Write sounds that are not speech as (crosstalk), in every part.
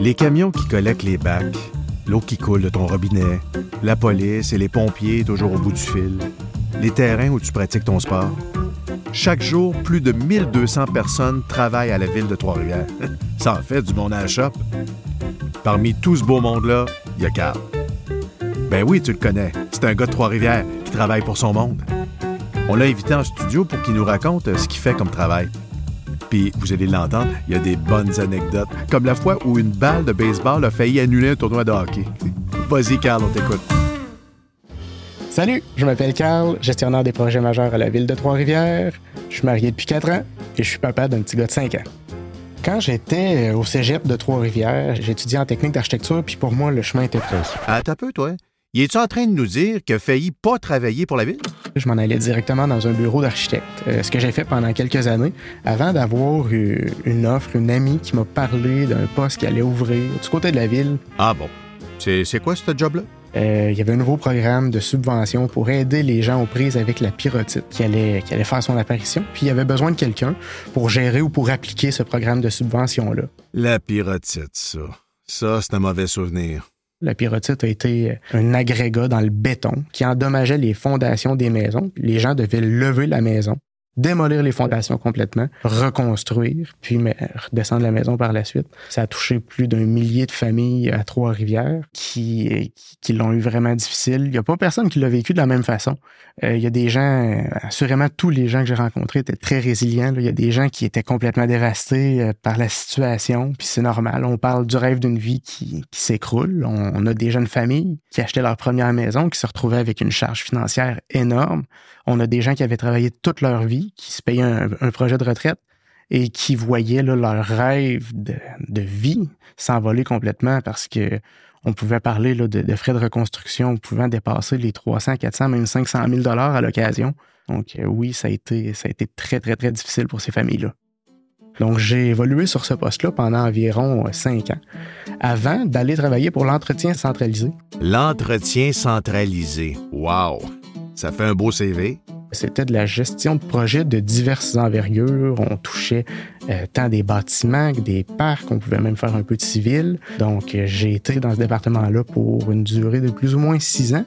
Les camions qui collectent les bacs, l'eau qui coule de ton robinet, la police et les pompiers toujours au bout du fil, les terrains où tu pratiques ton sport. Chaque jour, plus de 1200 personnes travaillent à la ville de Trois-Rivières. (laughs) Ça en fait du monde à la shop. Parmi tout ce beau monde-là, il y a Carl. Ben oui, tu le connais. C'est un gars de Trois-Rivières qui travaille pour son monde. On l'a invité en studio pour qu'il nous raconte ce qu'il fait comme travail. Puis, vous allez l'entendre, il y a des bonnes anecdotes, comme la fois où une balle de baseball a failli annuler un tournoi de hockey. Vas-y, Carl, on t'écoute. Salut, je m'appelle Carl, gestionnaire des projets majeurs à la ville de Trois-Rivières. Je suis marié depuis 4 ans et je suis papa d'un petit gars de 5 ans. Quand j'étais au cégep de Trois-Rivières, j'étudiais en technique d'architecture, puis pour moi, le chemin était prêt. Ah, t'as peu, toi. Il est-tu en train de nous dire qu'il a failli pas travailler pour la ville? Je m'en allais directement dans un bureau d'architecte, euh, ce que j'ai fait pendant quelques années, avant d'avoir eu une offre, une amie qui m'a parlé d'un poste qui allait ouvrir du côté de la ville. Ah bon. C'est c'est quoi ce job-là? Euh, il y avait un nouveau programme de subvention pour aider les gens aux prises avec la pyrotite qui allait, qui allait faire son apparition. Puis il y avait besoin de quelqu'un pour gérer ou pour appliquer ce programme de subvention-là. La pyrotite, ça. Ça, c'est un mauvais souvenir. La pyrotite a été un agrégat dans le béton qui endommageait les fondations des maisons. Les gens devaient lever la maison, démolir les fondations complètement, reconstruire, puis redescendre la maison par la suite. Ça a touché plus d'un millier de familles à Trois-Rivières qui, qui, qui l'ont eu vraiment difficile. Il n'y a pas personne qui l'a vécu de la même façon. Euh, il y a des gens, assurément tous les gens que j'ai rencontrés étaient très résilients. Il y a des gens qui étaient complètement dévastés euh, par la situation, puis c'est normal. On parle du rêve d'une vie qui, s'écroule. On a des jeunes familles qui achetaient leur première maison, qui se retrouvaient avec une charge financière énorme. On a des gens qui avaient travaillé toute leur vie, qui se payaient un, projet de retraite et qui voyaient leur rêve de, vie s'envoler complètement parce que on pouvait parler de, frais de reconstruction pouvant dépasser les 300, 400, même 500 000 dollars à l'occasion. Donc euh, oui, ça a été ça a été très très très difficile pour ces familles-là. Donc j'ai évolué sur ce poste-là pendant environ euh, cinq ans, avant d'aller travailler pour l'entretien centralisé. L'entretien centralisé. Wow! Ça fait un beau CV. C'était de la gestion de projets de diverses envergures. On touchait euh, tant des bâtiments que des parcs. On pouvait même faire un peu de civil. Donc, euh, j'ai été dans ce département-là pour une durée de plus ou moins six ans.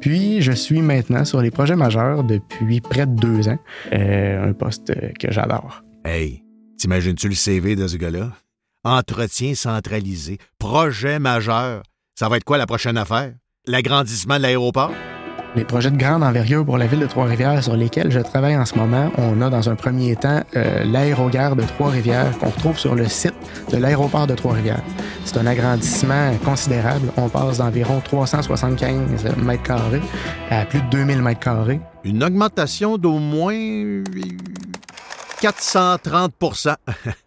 Puis, je suis maintenant sur les projets majeurs depuis près de deux ans. Euh, un poste que j'adore. Hey, t'imagines-tu le CV de ce gars-là? Entretien centralisé, projet majeur. Ça va être quoi la prochaine affaire? L'agrandissement de l'aéroport? Les projets de grande envergure pour la ville de Trois-Rivières sur lesquels je travaille en ce moment, on a dans un premier temps euh, l'aérogare de Trois-Rivières qu'on retrouve sur le site de l'aéroport de Trois-Rivières. C'est un agrandissement considérable. On passe d'environ 375 mètres carrés à plus de 2000 mètres carrés. Une augmentation d'au moins euh, (laughs) 430%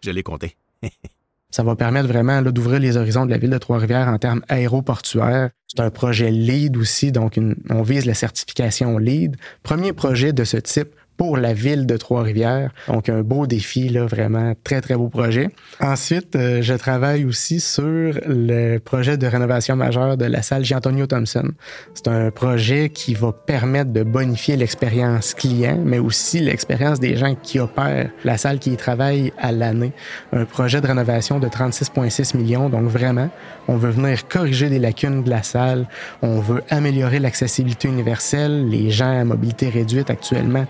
Je l'ai compté. (laughs) Ça va permettre vraiment d'ouvrir les horizons de la ville de Trois-Rivières en termes aéroportuaires. C'est un projet LEED aussi, donc on vise la certification LEED. Premier projet de ce type pour la ville de Trois-Rivières. Donc, un beau défi, là, vraiment très, très beau projet. Ensuite, euh, je travaille aussi sur le projet de rénovation majeure de la salle Jean-Antonio Thompson. C'est un projet qui va permettre de bonifier l'expérience client, mais aussi l'expérience des gens qui opèrent la salle qui y travaillent à l'année. Un projet de rénovation de 36,6 millions. Donc, vraiment, on veut venir corriger des lacunes de la salle. On veut améliorer l'accessibilité universelle. Les gens à mobilité réduite actuellement,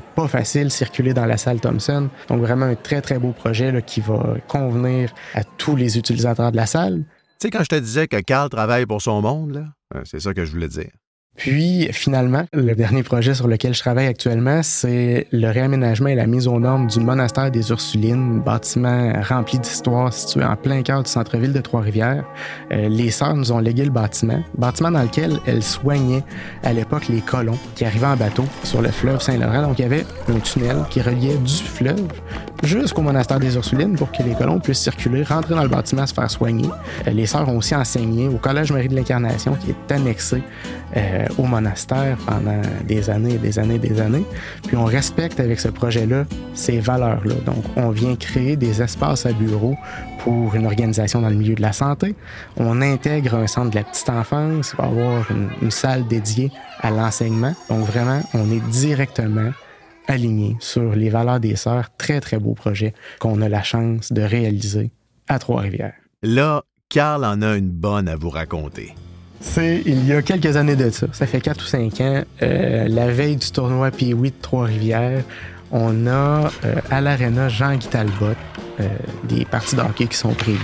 pas facile de circuler dans la salle Thompson. Donc vraiment un très très beau projet qui va convenir à tous les utilisateurs de la salle. Tu sais, quand je te disais que Carl travaille pour son monde, euh, c'est ça que je voulais dire. Puis finalement, le dernier projet sur lequel je travaille actuellement, c'est le réaménagement et la mise aux normes du monastère des Ursulines, bâtiment rempli d'histoire situé en plein cœur du centre-ville de Trois-Rivières. Euh, les sœurs nous ont légué le bâtiment, bâtiment dans lequel elles soignaient à l'époque les colons qui arrivaient en bateau sur le fleuve Saint-Laurent. Donc il y avait un tunnel qui reliait du fleuve jusqu'au monastère des Ursulines pour que les colons puissent circuler, rentrer dans le bâtiment, se faire soigner. Euh, les sœurs ont aussi enseigné au Collège Marie de l'Incarnation qui est annexé euh, au monastère pendant des années des années des années. Puis on respecte avec ce projet-là ces valeurs-là. Donc on vient créer des espaces à bureaux pour une organisation dans le milieu de la santé. On intègre un centre de la petite enfance. Il va avoir une, une salle dédiée à l'enseignement. Donc vraiment, on est directement aligné sur les valeurs des sœurs. Très, très beau projet qu'on a la chance de réaliser à Trois-Rivières. Là, Carl en a une bonne à vous raconter. C'est il y a quelques années de ça. Ça fait 4 ou 5 ans. euh, la veille du tournoi Pee-Wee de Trois-Rivières, on a euh, à l'aréna Jean-Guy Talbot euh, des parties de hockey qui sont prévues.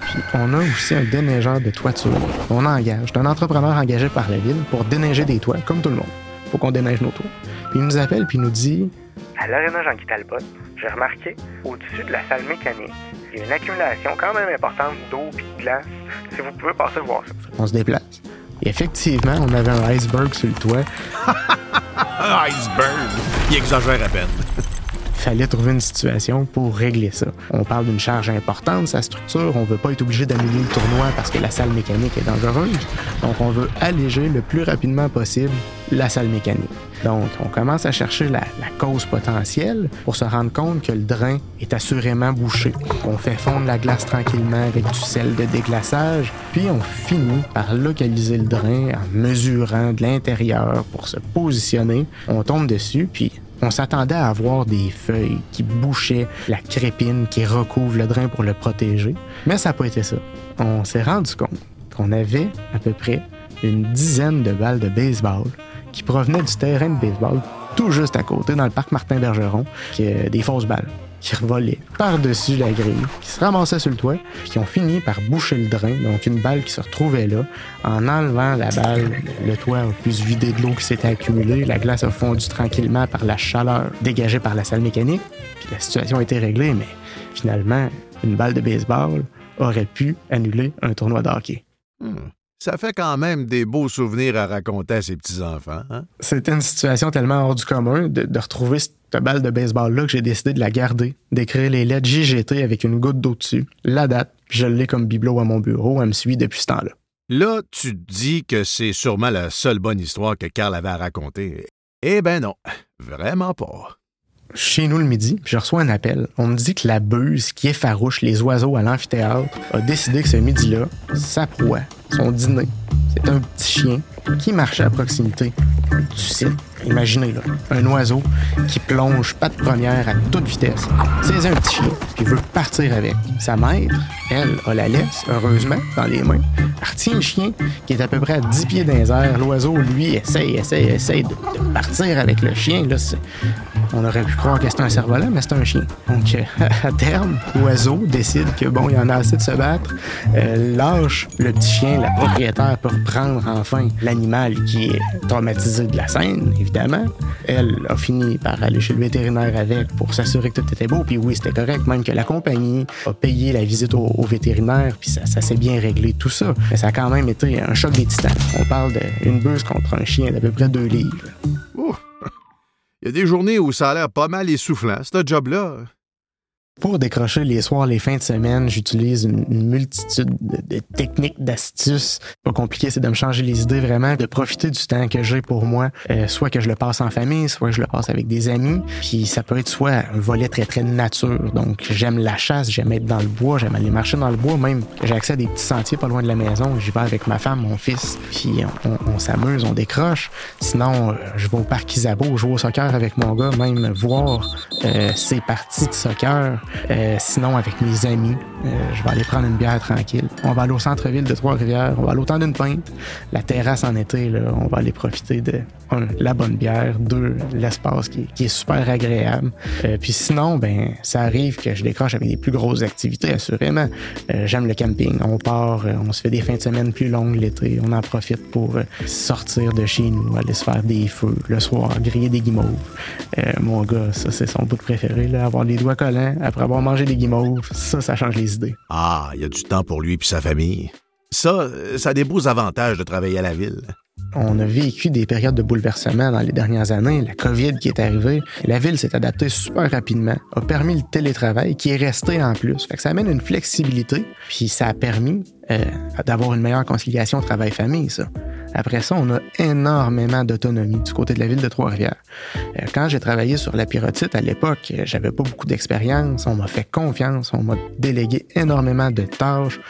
Puis on a aussi un déneigeur de toiture. On engage. Un entrepreneur engagé par la ville pour déneiger des toits, comme tout le monde. Faut qu'on déneige nos toits. Puis il nous appelle puis il nous dit À l'aréna Jean-Guy Talbot, j'ai remarqué, au-dessus de la salle mécanique, il y a une accumulation quand même importante d'eau et de glace. Si vous pouvez passer voir ça. on se déplace. Et effectivement, on avait un iceberg sur le toit. (laughs) Un iceberg! Il exagère à peine. (laughs) fallait trouver une situation pour régler ça. On parle d'une charge importante, sa structure, on veut pas être obligé d'annuler le tournoi parce que la salle mécanique est dangereuse. Donc on veut alléger le plus rapidement possible la salle mécanique. Donc on commence à chercher la, la cause potentielle pour se rendre compte que le drain est assurément bouché. On fait fondre la glace tranquillement avec du sel de déglaçage, puis on finit par localiser le drain en mesurant de l'intérieur pour se positionner. On tombe dessus, puis on s'attendait à avoir des feuilles qui bouchaient la crépine qui recouvre le drain pour le protéger, mais ça n'a pas été ça. On s'est rendu compte qu'on avait à peu près une dizaine de balles de baseball qui provenaient du terrain de baseball tout juste à côté, dans le parc Martin-Bergeron, qui est des fausses balles qui revolaient par-dessus la grille, qui se ramassaient sur le toit, puis qui ont fini par boucher le drain, donc une balle qui se retrouvait là. En enlevant la balle, le toit a pu se vider de l'eau qui s'était accumulée, la glace a fondu tranquillement par la chaleur dégagée par la salle mécanique, puis la situation a été réglée, mais finalement, une balle de baseball aurait pu annuler un tournoi de hockey. Hmm. Ça fait quand même des beaux souvenirs à raconter à ses petits-enfants. Hein? C'était une situation tellement hors du commun de, de retrouver cette balle de baseball-là que j'ai décidé de la garder, d'écrire les lettres JGT avec une goutte d'eau dessus, la date, puis je l'ai comme bibelot à mon bureau. Elle me suit depuis ce temps-là. Là, tu te dis que c'est sûrement la seule bonne histoire que Carl avait à raconter. Eh ben non, vraiment pas. Chez nous le midi, je reçois un appel. On me dit que la buse qui effarouche les oiseaux à l'amphithéâtre a décidé que ce midi-là, sa proie, son dîner, c'est un petit chien qui marchait à proximité du site. Imaginez, là, un oiseau qui plonge patte première à toute vitesse, saisit un petit chien, puis veut partir avec. Sa maître, elle, a la laisse, heureusement, dans les mains. Retient le chien qui est à peu près à 10 pieds dans les airs. L'oiseau, lui, essaye, essaye, essaye de, partir avec le chien. Là, c'est- on aurait pu croire que c'était un cerf-volant, mais c'est un chien. Donc, euh, (laughs) à terme, l'oiseau décide que, bon, il en a assez de se battre, euh, lâche le petit chien, la propriétaire peut reprendre enfin l'animal qui est traumatisé de la scène, évidemment. Elle a fini par aller chez le vétérinaire avec pour s'assurer que tout était beau, puis oui, c'était correct, même que la compagnie a payé la visite au, vétérinaire, puis ça, s'est bien réglé, tout ça. Mais ça a quand même été un choc des titans. On parle d'une buse contre un chien d'à peu près deux livres. Il y a des journées où ça a l'air pas mal essoufflant, ce job-là. Pour décrocher les soirs, les fins de semaine, j'utilise une, multitude de, techniques, d'astuces. Pas compliqué, c'est de me changer les idées vraiment, de profiter du temps que j'ai pour moi, euh, soit que je le passe en famille, soit que je le passe avec des amis. Puis ça peut être soit un volet très très nature. Donc j'aime la chasse, j'aime être dans le bois, j'aime aller marcher dans le bois, même j'ai accès à des petits sentiers pas loin de la maison. J'y vais avec ma femme, mon fils, puis on s'amuse, on décroche. Sinon, euh, je vais au parc Isabeau, jouer au soccer avec mon gars, même voir euh, ses parties de soccer. Euh, sinon, avec mes amis, euh, je vais aller prendre une bière tranquille. On va aller au centre-ville de Trois-Rivières, on va aller au temps d'une pinte. La terrasse en été, là, on va aller profiter de, un, la bonne bière, deux, l'espace qui, est super agréable. Euh, puis sinon, ben, ça arrive que je décroche avec des plus grosses activités, assurément. J'aime le camping. On part, on se fait des fins de semaine plus longues l'été. On en profite pour sortir de chez nous, aller se faire des feux le soir, griller des guimauves. Mon gars, ça, c'est son bout préféré, là, avoir les doigts collants avoir mangé des guimauves. Ça, ça change les idées. Ah, il y a du temps pour lui et sa famille. Ça, euh, ça a des beaux avantages de travailler à la ville. On a vécu des périodes de bouleversement dans les dernières années. La COVID qui est arrivée, la ville s'est adaptée super rapidement, a permis le télétravail qui est resté en plus. Fait que ça amène une flexibilité, puis ça a permis euh, d'avoir une meilleure conciliation travail-famille, ça. Après ça, on a énormément d'autonomie du côté de la ville de Trois-Rivières. Euh, Quand j'ai travaillé sur la pyrotite à l'époque, euh, j'avais pas beaucoup d'expérience. On m'a fait confiance, on m'a délégué énormément de tâches.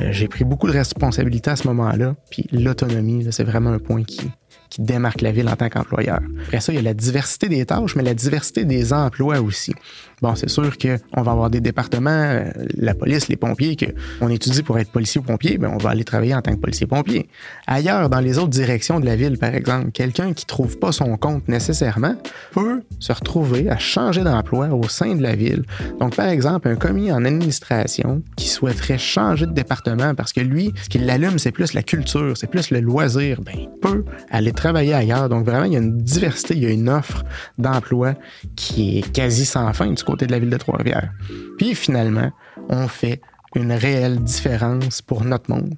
Euh, J'ai pris beaucoup de responsabilités à ce moment-là. Puis l'autonomie, c'est vraiment un point qui, qui démarque la ville en tant qu'employeur. Après ça, il y a la diversité des tâches, mais la diversité des emplois aussi. Bon, c'est sûr qu'on va avoir des départements, euh, la police, les pompiers, qu'on étudie pour être policier ou pompier, ben on va aller travailler en tant que policier-pompier. Ailleurs, dans les autres directions de la ville, par exemple, quelqu'un qui trouve pas son compte nécessairement peut se retrouver à changer d'emploi au sein de la ville. Donc, par exemple, un commis en administration qui souhaiterait changer de département parce que lui, ce qui l'allume, c'est plus la culture, c'est plus le loisir, ben, peut aller travailler ailleurs. Donc, vraiment, il y a une diversité, il y a une offre d'emploi qui est quasi sans fin du côté de la ville de Trois-Rivières. Puis, finalement, on fait une réelle différence pour notre monde.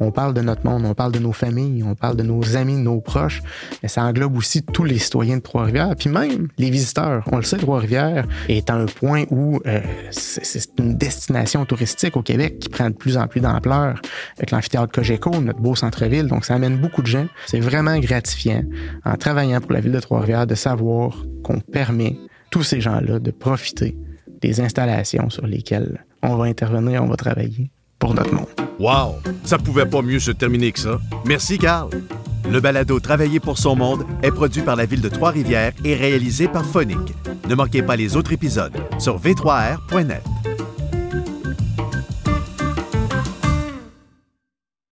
On parle de notre monde, on parle de nos familles, on parle de nos amis, de nos proches, mais ça englobe aussi tous les citoyens de Trois-Rivières, puis même les visiteurs. On le sait, Trois-Rivières est un point où euh, c'est une destination touristique au Québec qui prend de plus en plus d'ampleur avec l'amphithéâtre Cogeco, notre beau centre-ville, donc ça amène beaucoup de gens. C'est vraiment gratifiant en travaillant pour la ville de Trois-Rivières de savoir qu'on permet tous ces gens-là de profiter des installations sur lesquelles on va intervenir, on va travailler pour notre monde. Wow! Ça pouvait pas mieux se terminer que ça. Merci, Carl. Le balado Travailler pour son monde est produit par la ville de Trois-Rivières et réalisé par Phonique. Ne manquez pas les autres épisodes sur v3r.net.